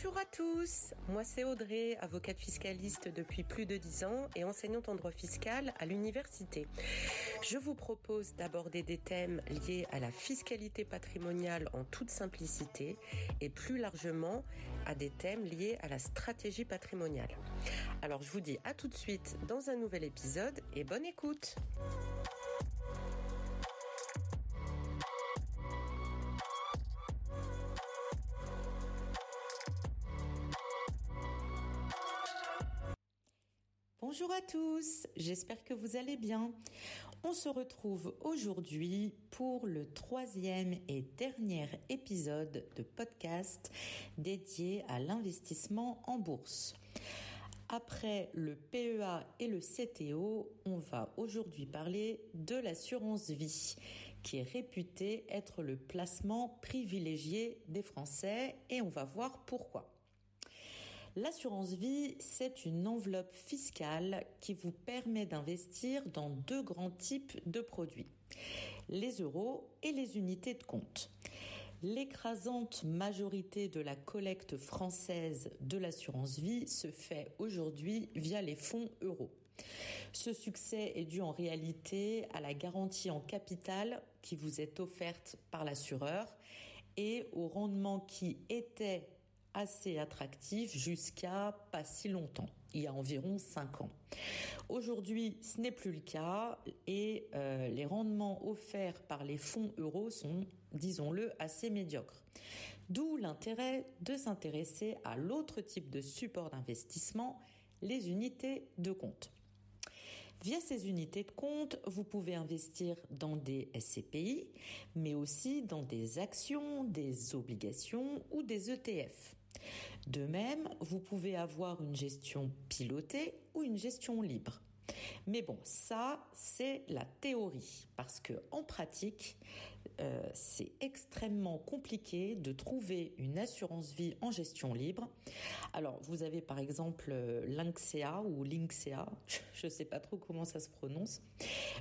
Bonjour à tous, moi c'est Audrey, avocate fiscaliste depuis plus de 10 ans et enseignante en droit fiscal à l'université. Je vous propose d'aborder des thèmes liés à la fiscalité patrimoniale en toute simplicité et plus largement à des thèmes liés à la stratégie patrimoniale. Alors je vous dis à tout de suite dans un nouvel épisode et bonne écoute. Bonjour à tous, j'espère que vous allez bien. On se retrouve aujourd'hui pour le troisième et dernier épisode de podcast dédié à l'investissement en bourse. Après le PEA et le CTO, on va aujourd'hui parler de l'assurance vie, qui est réputée être le placement privilégié des Français et on va voir pourquoi. L'assurance vie, c'est une enveloppe fiscale qui vous permet d'investir dans deux grands types de produits, les euros et les unités de compte. L'écrasante majorité de la collecte française de l'assurance vie se fait aujourd'hui via les fonds euros. Ce succès est dû en réalité à la garantie en capital qui vous est offerte par l'assureur et au rendement qui était assez attractif jusqu'à pas si longtemps, il y a environ 5 ans. Aujourd'hui, ce n'est plus le cas et euh, les rendements offerts par les fonds euros sont, disons-le, assez médiocres. D'où l'intérêt de s'intéresser à l'autre type de support d'investissement, les unités de compte. Via ces unités de compte, vous pouvez investir dans des SCPI, mais aussi dans des actions, des obligations ou des ETF. De même, vous pouvez avoir une gestion pilotée ou une gestion libre. Mais bon, ça, c'est la théorie, parce que en pratique, euh, c'est extrêmement compliqué de trouver une assurance vie en gestion libre. Alors, vous avez par exemple euh, Lynxea ou Lynxea, je ne sais pas trop comment ça se prononce.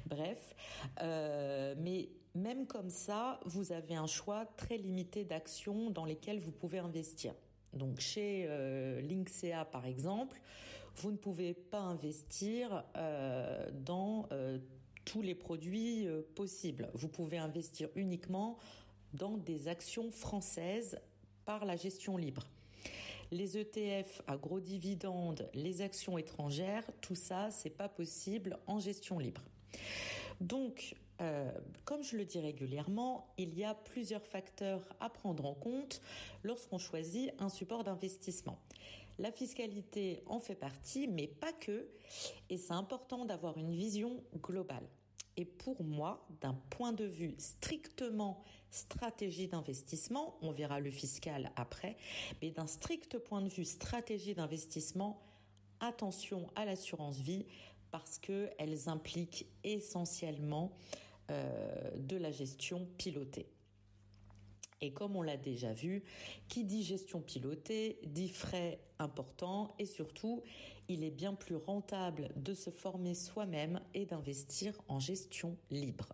Bref, euh, mais même comme ça, vous avez un choix très limité d'actions dans lesquelles vous pouvez investir. Donc chez euh, par exemple, vous ne pouvez pas investir euh, dans euh, tous les produits euh, possibles. Vous pouvez investir uniquement dans des actions françaises par la gestion libre. Les ETF à gros dividendes, les actions étrangères, tout ça, c'est pas possible en gestion libre. Donc, euh, comme je le dis régulièrement, il y a plusieurs facteurs à prendre en compte lorsqu'on choisit un support d'investissement. La fiscalité en fait partie, mais pas que, et c'est important d'avoir une vision globale. Et pour moi, d'un point de vue strictement stratégie d'investissement, on verra le fiscal après, mais d'un strict point de vue stratégie d'investissement, attention à l'assurance vie parce qu'elles impliquent essentiellement euh, de la gestion pilotée. Et comme on l'a déjà vu, qui dit gestion pilotée dit frais importants et surtout, il est bien plus rentable de se former soi-même et d'investir en gestion libre.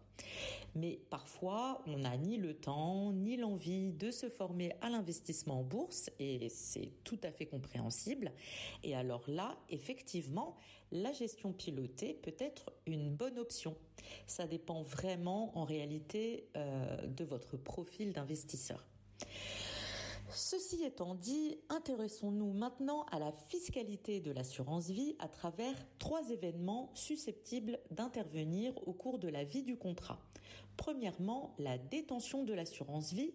Mais parfois, on n'a ni le temps ni l'envie de se former à l'investissement en bourse et c'est tout à fait compréhensible. Et alors là, effectivement, la gestion pilotée peut être une bonne option. Ça dépend vraiment en réalité euh, de votre profil d'investisseur. Ceci étant dit, intéressons-nous maintenant à la fiscalité de l'assurance vie à travers trois événements susceptibles d'intervenir au cours de la vie du contrat. Premièrement, la détention de l'assurance vie,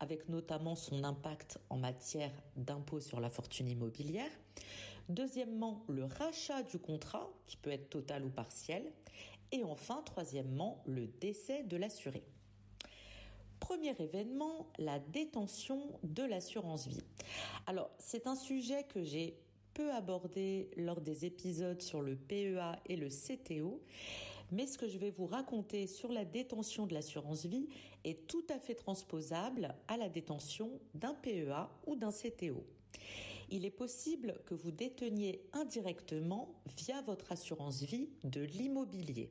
avec notamment son impact en matière d'impôt sur la fortune immobilière. Deuxièmement, le rachat du contrat, qui peut être total ou partiel. Et enfin, troisièmement, le décès de l'assuré. Premier événement, la détention de l'assurance vie. Alors, c'est un sujet que j'ai peu abordé lors des épisodes sur le PEA et le CTO, mais ce que je vais vous raconter sur la détention de l'assurance vie est tout à fait transposable à la détention d'un PEA ou d'un CTO. Il est possible que vous déteniez indirectement via votre assurance vie de l'immobilier.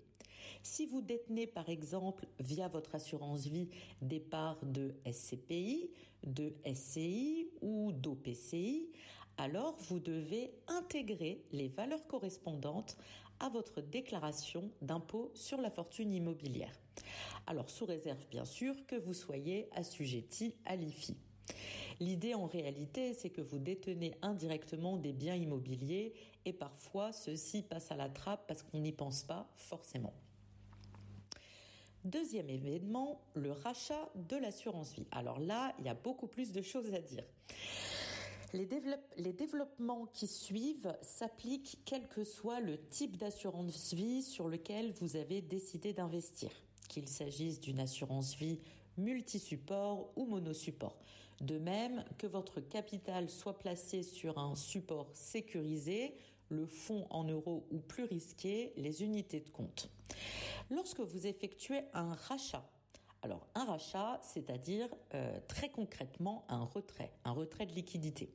Si vous détenez par exemple via votre assurance vie des parts de SCPI, de SCI ou d'OPCI, alors vous devez intégrer les valeurs correspondantes à votre déclaration d'impôt sur la fortune immobilière. Alors sous réserve bien sûr que vous soyez assujetti à l'IFI. L'idée en réalité, c'est que vous détenez indirectement des biens immobiliers et parfois ceux-ci passent à la trappe parce qu'on n'y pense pas forcément. Deuxième événement, le rachat de l'assurance vie. Alors là, il y a beaucoup plus de choses à dire. Les, développements qui suivent s'appliquent quel que soit le type d'assurance vie sur lequel vous avez décidé d'investir, qu'il s'agisse d'une assurance vie multi-support ou monosupport. De même que votre capital soit placé sur un support sécurisé, le fonds en euros ou plus risqué, les unités de compte. Lorsque vous effectuez un rachat, alors un rachat, c'est-à-dire euh, très concrètement un retrait, un retrait de liquidité.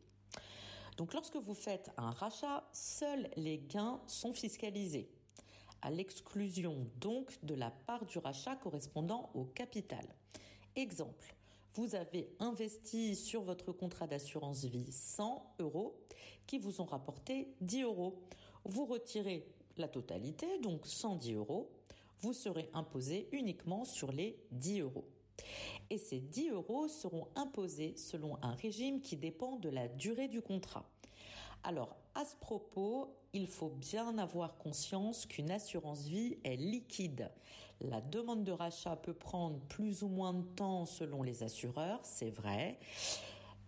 Donc lorsque vous faites un rachat, seuls les gains sont fiscalisés, à l'exclusion donc de la part du rachat correspondant au capital. Exemple, vous avez investi sur votre contrat d'assurance vie 100 euros qui vous ont rapporté 10 euros. Vous retirez la totalité, donc 110 euros vous serez imposé uniquement sur les 10 euros. Et ces 10 euros seront imposés selon un régime qui dépend de la durée du contrat. Alors, à ce propos, il faut bien avoir conscience qu'une assurance vie est liquide. La demande de rachat peut prendre plus ou moins de temps selon les assureurs, c'est vrai,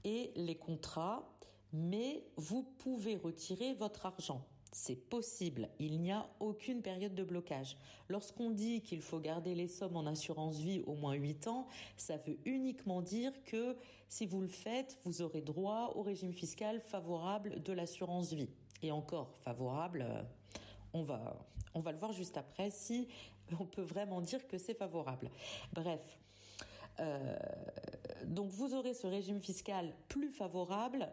et les contrats, mais vous pouvez retirer votre argent. C'est possible, il n'y a aucune période de blocage. Lorsqu'on dit qu'il faut garder les sommes en assurance vie au moins 8 ans, ça veut uniquement dire que si vous le faites, vous aurez droit au régime fiscal favorable de l'assurance vie. Et encore, favorable, euh, on va, on va le voir juste après si on peut vraiment dire que c'est favorable. Bref. Euh, donc vous aurez ce régime fiscal plus favorable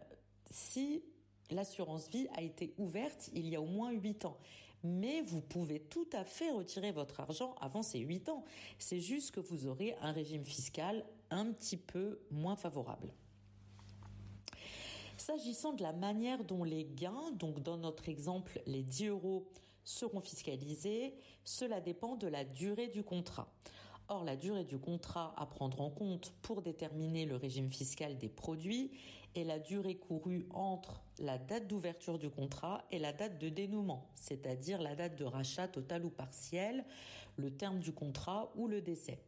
si l'assurance vie a été ouverte il y a au moins 8 ans. Mais vous pouvez tout à fait retirer votre argent avant ces 8 ans. C'est juste que vous aurez un régime fiscal un petit peu moins favorable. S'agissant de la manière dont les gains, donc dans notre exemple les 10 euros, seront fiscalisés, cela dépend de la durée du contrat. Or, la durée du contrat à prendre en compte pour déterminer le régime fiscal des produits est la durée courue entre la date d'ouverture du contrat et la date de dénouement, c'est-à-dire la date de rachat total ou partiel, le terme du contrat ou le décès.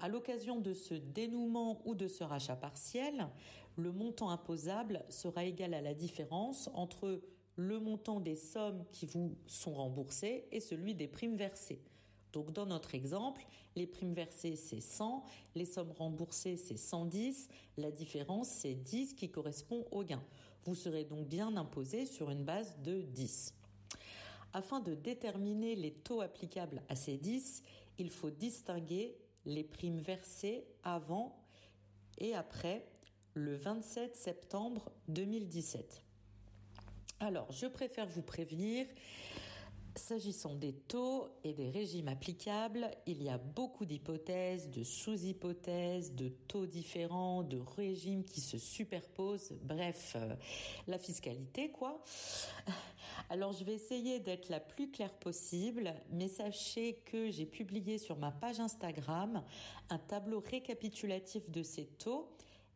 À l'occasion de ce dénouement ou de ce rachat partiel, le montant imposable sera égal à la différence entre le montant des sommes qui vous sont remboursées et celui des primes versées. Donc dans notre exemple, les primes versées c'est 100, les sommes remboursées c'est 110, la différence c'est 10 qui correspond au gain. Vous serez donc bien imposé sur une base de 10. Afin de déterminer les taux applicables à ces 10, il faut distinguer les primes versées avant et après le 27 septembre 2017. Alors, je préfère vous prévenir, S'agissant des taux et des régimes applicables, il y a beaucoup d'hypothèses, de sous-hypothèses, de taux différents, de régimes qui se superposent, bref, euh, la fiscalité quoi. Alors je vais essayer d'être la plus claire possible, mais sachez que j'ai publié sur ma page Instagram un tableau récapitulatif de ces taux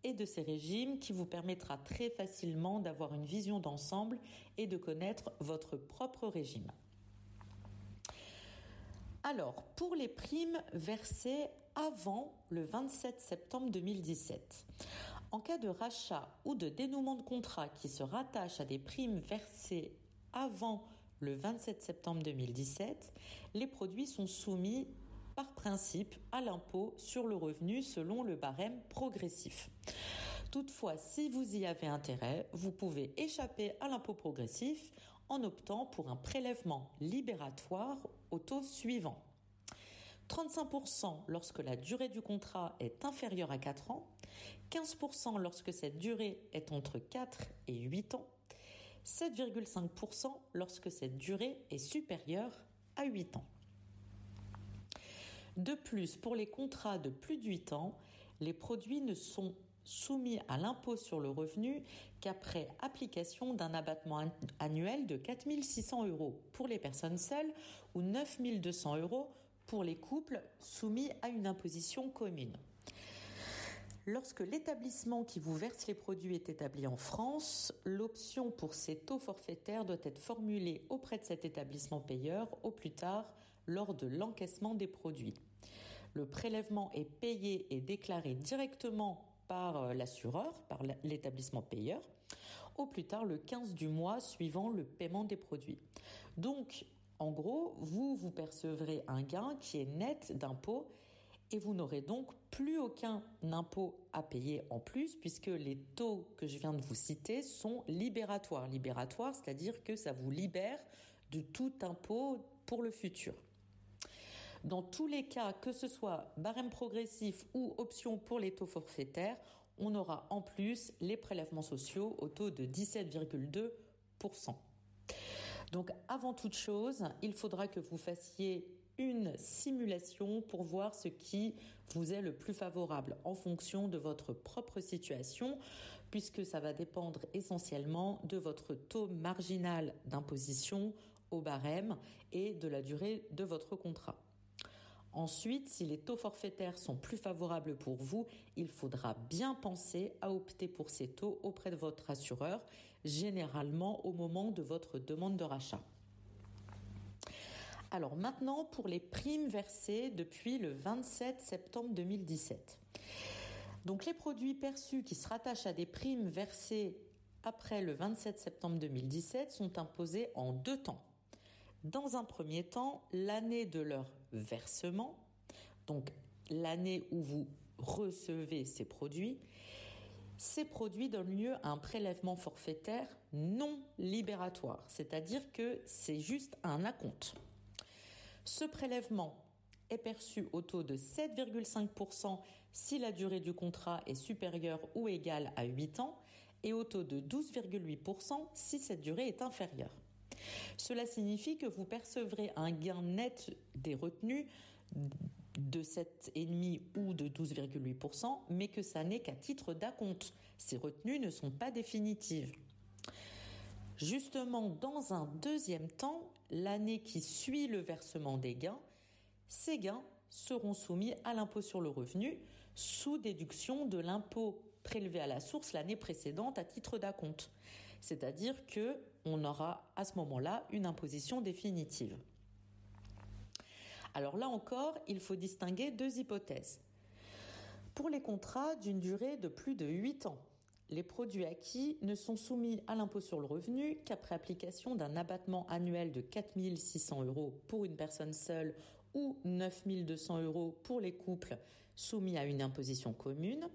et de ces régimes qui vous permettra très facilement d'avoir une vision d'ensemble et de connaître votre propre régime. Alors, pour les primes versées avant le 27 septembre 2017, en cas de rachat ou de dénouement de contrat qui se rattache à des primes versées avant le 27 septembre 2017, les produits sont soumis par principe à l'impôt sur le revenu selon le barème progressif. Toutefois, si vous y avez intérêt, vous pouvez échapper à l'impôt progressif en optant pour un prélèvement libératoire au taux suivant. 35% lorsque la durée du contrat est inférieure à 4 ans, 15% lorsque cette durée est entre 4 et 8 ans, 7,5% lorsque cette durée est supérieure à 8 ans. De plus, pour les contrats de plus de 8 ans, les produits ne sont soumis à l'impôt sur le revenu qu'après application d'un abattement annuel de 4 600 euros pour les personnes seules ou 9 200 euros pour les couples soumis à une imposition commune. Lorsque l'établissement qui vous verse les produits est établi en France, l'option pour ces taux forfaitaires doit être formulée auprès de cet établissement payeur au plus tard lors de l'encaissement des produits. Le prélèvement est payé et déclaré directement par euh, l'assureur, par l'établissement payeur, au plus tard le 15 du mois suivant le paiement des produits. Donc, en gros, vous, vous percevrez un gain qui est net d'impôt et vous n'aurez donc plus aucun impôt à payer en plus puisque les taux que je viens de vous citer sont libératoires. Libératoires, c'est-à-dire que ça vous libère de tout impôt pour le futur. Dans tous les cas, que ce soit barème progressif ou option pour les taux forfaitaires, on aura en plus les prélèvements sociaux au taux de 17,2%. Donc avant toute chose, il faudra que vous fassiez une simulation pour voir ce qui vous est le plus favorable en fonction de votre propre situation, puisque ça va dépendre essentiellement de votre taux marginal d'imposition au barème et de la durée de votre contrat. Ensuite, si les taux forfaitaires sont plus favorables pour vous, il faudra bien penser à opter pour ces taux auprès de votre assureur, généralement au moment de votre demande de rachat. Alors maintenant, pour les primes versées depuis le 27 septembre 2017. Donc les produits perçus qui se rattachent à des primes versées après le 27 septembre 2017 sont imposés en deux temps. Dans un premier temps, l'année de leur versement, donc l'année où vous recevez ces produits, ces produits donnent lieu à un prélèvement forfaitaire non libératoire, c'est-à-dire que c'est juste un acompte. Ce prélèvement est perçu au taux de 7,5% si la durée du contrat est supérieure ou égale à 8 ans et au taux de 12,8% si cette durée est inférieure. Cela signifie que vous percevrez un gain net des retenues de 7,5 ou de 12,8%, mais que ça n'est qu'à titre d'acompte. Ces retenues ne sont pas définitives. Justement, dans un deuxième temps, l'année qui suit le versement des gains, ces gains seront soumis à l'impôt sur le revenu sous déduction de l'impôt prélevé à la source l'année précédente à titre d'acompte. C'est-à-dire que on aura à ce moment-là une imposition définitive. Alors là encore, il faut distinguer deux hypothèses. Pour les contrats d'une durée de plus de 8 ans, les produits acquis ne sont soumis à l'impôt sur le revenu qu'après application d'un abattement annuel de 4 600 euros pour une personne seule ou 9 200 euros pour les couples soumis à une imposition commune.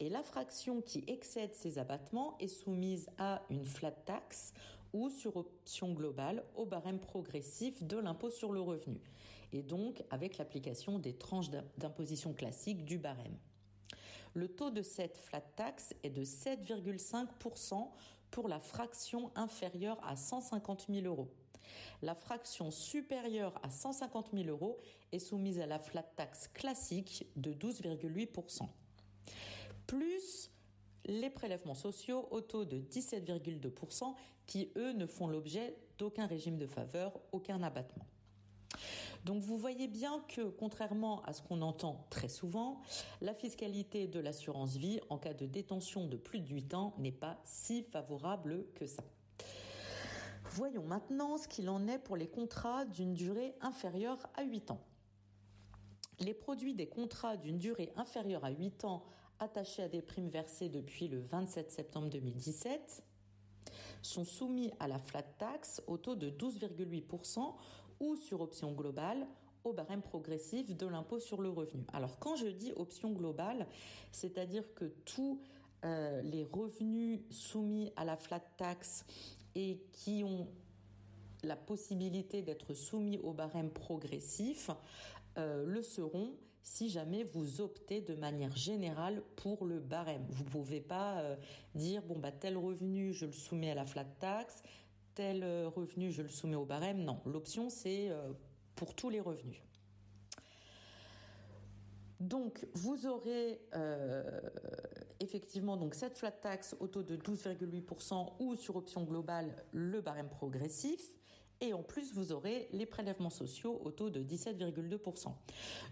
Et la fraction qui excède ces abattements est soumise à une flat tax ou sur option globale au barème progressif de l'impôt sur le revenu. Et donc avec l'application des tranches d'imposition classiques du barème. Le taux de cette flat tax est de 7,5% pour la fraction inférieure à 150 000 euros. La fraction supérieure à 150 000 euros est soumise à la flat tax classique de 12,8%. Plus les prélèvements sociaux au taux de 17,2% qui, eux, ne font l'objet d'aucun régime de faveur, aucun abattement. Donc vous voyez bien que contrairement à ce qu'on entend très souvent, la fiscalité de l'assurance vie en cas de détention de plus de 8 ans n'est pas si favorable que ça. Voyons maintenant ce qu'il en est pour les contrats d'une durée inférieure à 8 ans. Les produits des contrats d'une durée inférieure à 8 ans attachés à des primes versées depuis le 27 septembre 2017 sont soumis à la flat tax au taux de 12,8% ou sur option globale au barème progressif de l'impôt sur le revenu. Alors quand je dis option globale, c'est-à-dire que tous euh, les revenus soumis à la flat tax et qui ont la possibilité d'être soumis au barème progressif euh, le seront si jamais vous optez de manière générale pour le barème. Vous ne pouvez pas euh, dire bon bah tel revenu je le soumets à la flat tax, tel euh, revenu je le soumets au barème. Non, l'option c'est pour tous les revenus. Donc, vous aurez effectivement donc cette flat tax au taux de 12,8% ou sur option globale le barème progressif. Et en plus, vous aurez les prélèvements sociaux au taux de 17,2%.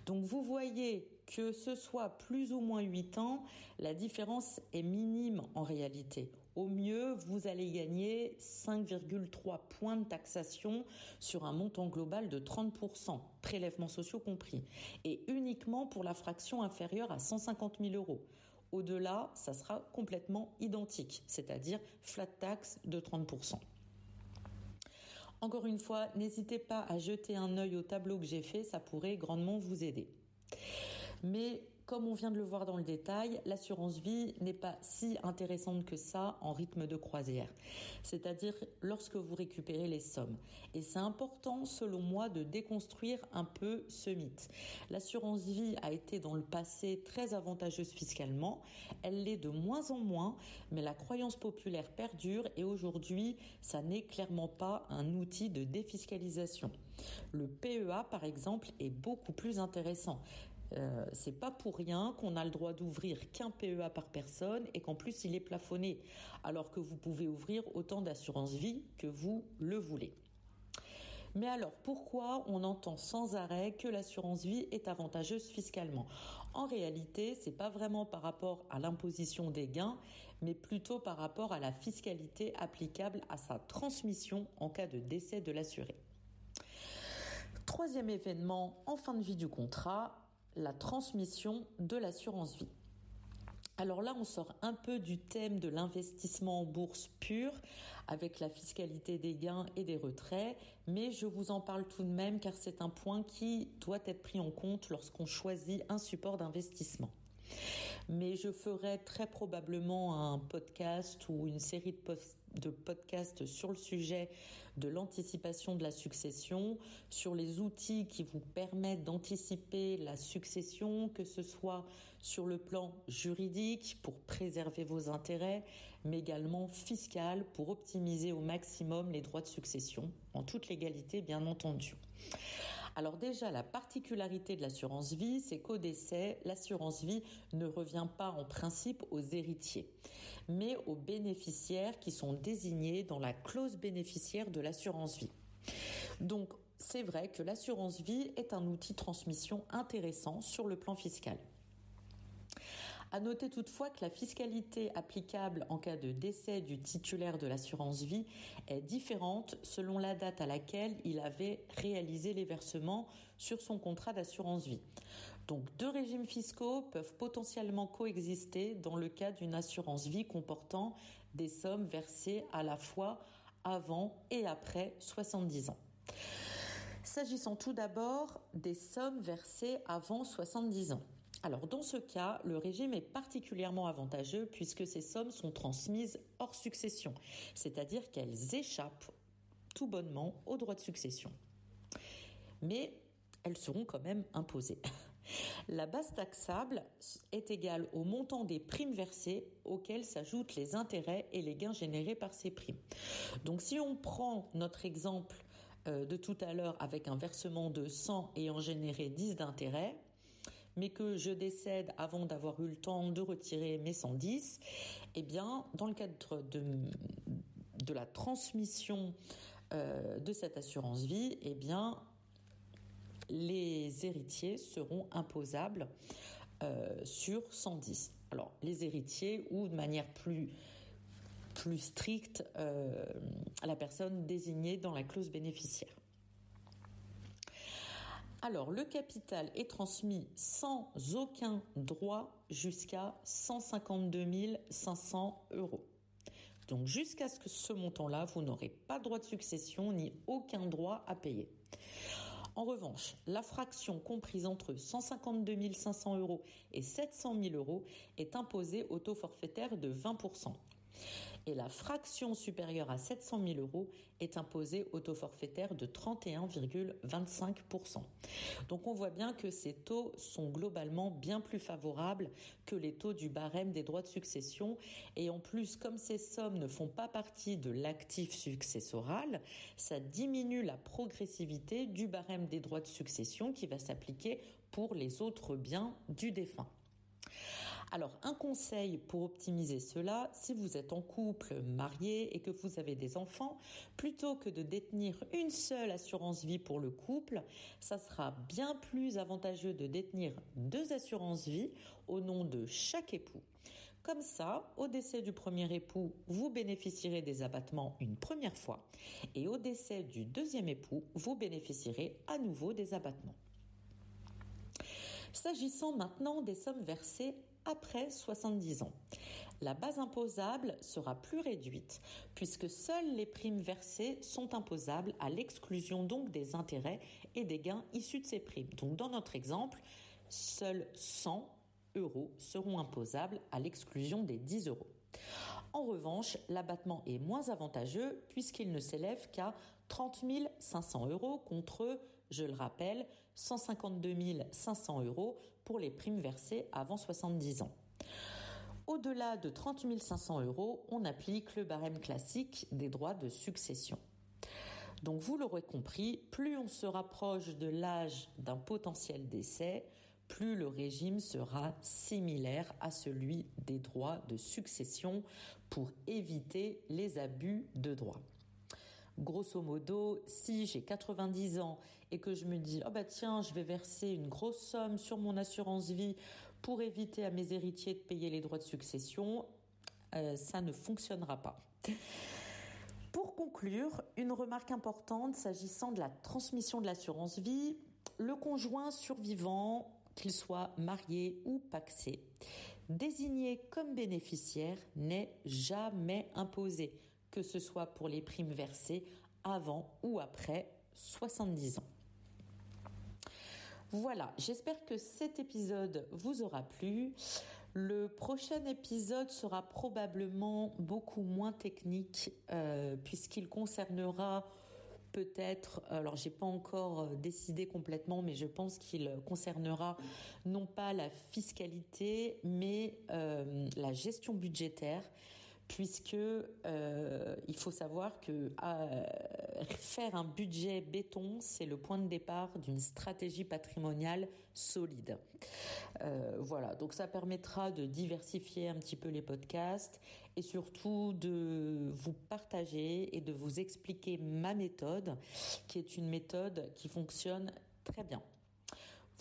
Donc vous voyez que ce soit plus ou moins 8 ans, la différence est minime en réalité. Au mieux, vous allez gagner 5,3 points de taxation sur un montant global de 30%, prélèvements sociaux compris, et uniquement pour la fraction inférieure à 150 000 euros. Au-delà, ça sera complètement identique, c'est-à-dire flat tax de 30%. Encore une fois, n'hésitez pas à jeter un œil au tableau que j'ai fait, ça pourrait grandement vous aider. Comme on vient de le voir dans le détail, l'assurance vie n'est pas si intéressante que ça en rythme de croisière, c'est-à-dire lorsque vous récupérez les sommes. Et c'est important, selon moi, de déconstruire un peu ce mythe. L'assurance vie a été dans le passé très avantageuse fiscalement, elle l'est de moins en moins, mais la croyance populaire perdure et aujourd'hui, ça n'est clairement pas un outil de défiscalisation. Le PEA, par exemple, est beaucoup plus intéressant. Euh, c'est pas pour rien qu'on a le droit d'ouvrir qu'un PEA par personne et qu'en plus il est plafonné, alors que vous pouvez ouvrir autant d'assurance vie que vous le voulez. Mais alors, pourquoi on entend sans arrêt que l'assurance vie est avantageuse fiscalement? En réalité, c'est pas vraiment par rapport à l'imposition des gains, mais plutôt par rapport à la fiscalité applicable à sa transmission en cas de décès de l'assuré. Troisième événement en fin de vie du contrat, la transmission de l'assurance vie. Alors là, on sort un peu du thème de l'investissement en bourse pur avec la fiscalité des gains et des retraits, mais je vous en parle tout de même car c'est un point qui doit être pris en compte lorsqu'on choisit un support d'investissement. Mais je ferai très probablement un podcast ou une série de posts de podcasts sur le sujet de l'anticipation de la succession, sur les outils qui vous permettent d'anticiper la succession, que ce soit sur le plan juridique pour préserver vos intérêts, mais également fiscal pour optimiser au maximum les droits de succession, en toute légalité bien entendu. Alors déjà, la particularité de l'assurance vie, c'est qu'au décès, l'assurance vie ne revient pas en principe aux héritiers, mais aux bénéficiaires qui sont désignés dans la clause bénéficiaire de l'assurance vie. Donc, c'est vrai que l'assurance vie est un outil de transmission intéressant sur le plan fiscal. À noter toutefois que la fiscalité applicable en cas de décès du titulaire de l'assurance vie est différente selon la date à laquelle il avait réalisé les versements sur son contrat d'assurance vie. Donc deux régimes fiscaux peuvent potentiellement coexister dans le cas d'une assurance vie comportant des sommes versées à la fois avant et après 70 ans. S'agissant tout d'abord des sommes versées avant 70 ans. Alors dans ce cas, le régime est particulièrement avantageux puisque ces sommes sont transmises hors succession, c'est-à-dire qu'elles échappent tout bonnement au droit de succession. Mais elles seront quand même imposées. La base taxable est égale au montant des primes versées auxquelles s'ajoutent les intérêts et les gains générés par ces primes. Donc si on prend notre exemple euh, de tout à l'heure avec un versement de 100 ayant généré 10 d'intérêts, mais que je décède avant d'avoir eu le temps de retirer mes 110, eh bien, dans le cadre de, la transmission euh, de cette assurance vie, eh bien, les héritiers seront imposables euh, sur 110. Alors, les héritiers ou de manière plus stricte euh, la personne désignée dans la clause bénéficiaire. Alors, le capital est transmis sans aucun droit jusqu'à 152 500 euros. Donc, jusqu'à ce que ce montant-là, vous n'aurez pas de droit de succession ni aucun droit à payer. En revanche, la fraction comprise entre 152 500 euros et 700 000 euros est imposée au taux forfaitaire de 20%. Et la fraction supérieure à 700 000 euros est imposée au taux forfaitaire de 31,25%. Donc on voit bien que ces taux sont globalement bien plus favorables que les taux du barème des droits de succession et en plus comme ces sommes ne font pas partie de l'actif successoral, ça diminue la progressivité du barème des droits de succession qui va s'appliquer pour les autres biens du défunt. Alors, un conseil pour optimiser cela, si vous êtes en couple, marié et que vous avez des enfants, plutôt que de détenir une seule assurance vie pour le couple, ça sera bien plus avantageux de détenir deux assurances vie au nom de chaque époux. Comme ça, au décès du premier époux, vous bénéficierez des abattements une première fois et au décès du deuxième époux, vous bénéficierez à nouveau des abattements. S'agissant maintenant des sommes versées après 70 ans, la base imposable sera plus réduite puisque seules les primes versées sont imposables à l'exclusion donc des intérêts et des gains issus de ces primes. Donc dans notre exemple, seuls 100 euros seront imposables à l'exclusion des 10 euros. En revanche, l'abattement est moins avantageux puisqu'il ne s'élève qu'à 30 500 euros contre, je le rappelle, 152 500 euros pour les primes versées avant 70 ans. Au-delà de 30 500 euros, on applique le barème classique des droits de succession. Donc vous l'aurez compris, plus on se rapproche de l'âge d'un potentiel décès, plus le régime sera similaire à celui des droits de succession pour éviter les abus de droit. Grosso modo, si j'ai 90 ans et que je me dis oh bah tiens, je vais verser une grosse somme sur mon assurance vie pour éviter à mes héritiers de payer les droits de succession, euh, ça ne fonctionnera pas. Pour conclure, une remarque importante s'agissant de la transmission de l'assurance vie, le conjoint survivant qu'il soit marié ou paxé, désigné comme bénéficiaire n'est jamais imposé, que ce soit pour les primes versées avant ou après 70 ans. Voilà, j'espère que cet épisode vous aura plu. Le prochain épisode sera probablement beaucoup moins technique euh, puisqu'il concernera peut-être, alors j'ai pas encore euh, décidé complètement, mais je pense qu'il concernera non pas la fiscalité, mais euh, la gestion budgétaire puisque euh, il faut savoir que euh, faire un budget béton, c'est le point de départ d'une stratégie patrimoniale solide. Euh, voilà, donc ça permettra de diversifier un petit peu les podcasts et surtout de vous partager et de vous expliquer ma méthode, qui est une méthode qui fonctionne très bien.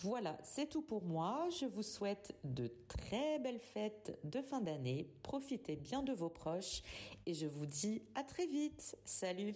Voilà, c'est tout pour moi. Je vous souhaite de très belles fêtes de fin d'année. Profitez bien de vos proches et je vous dis à très vite. Salut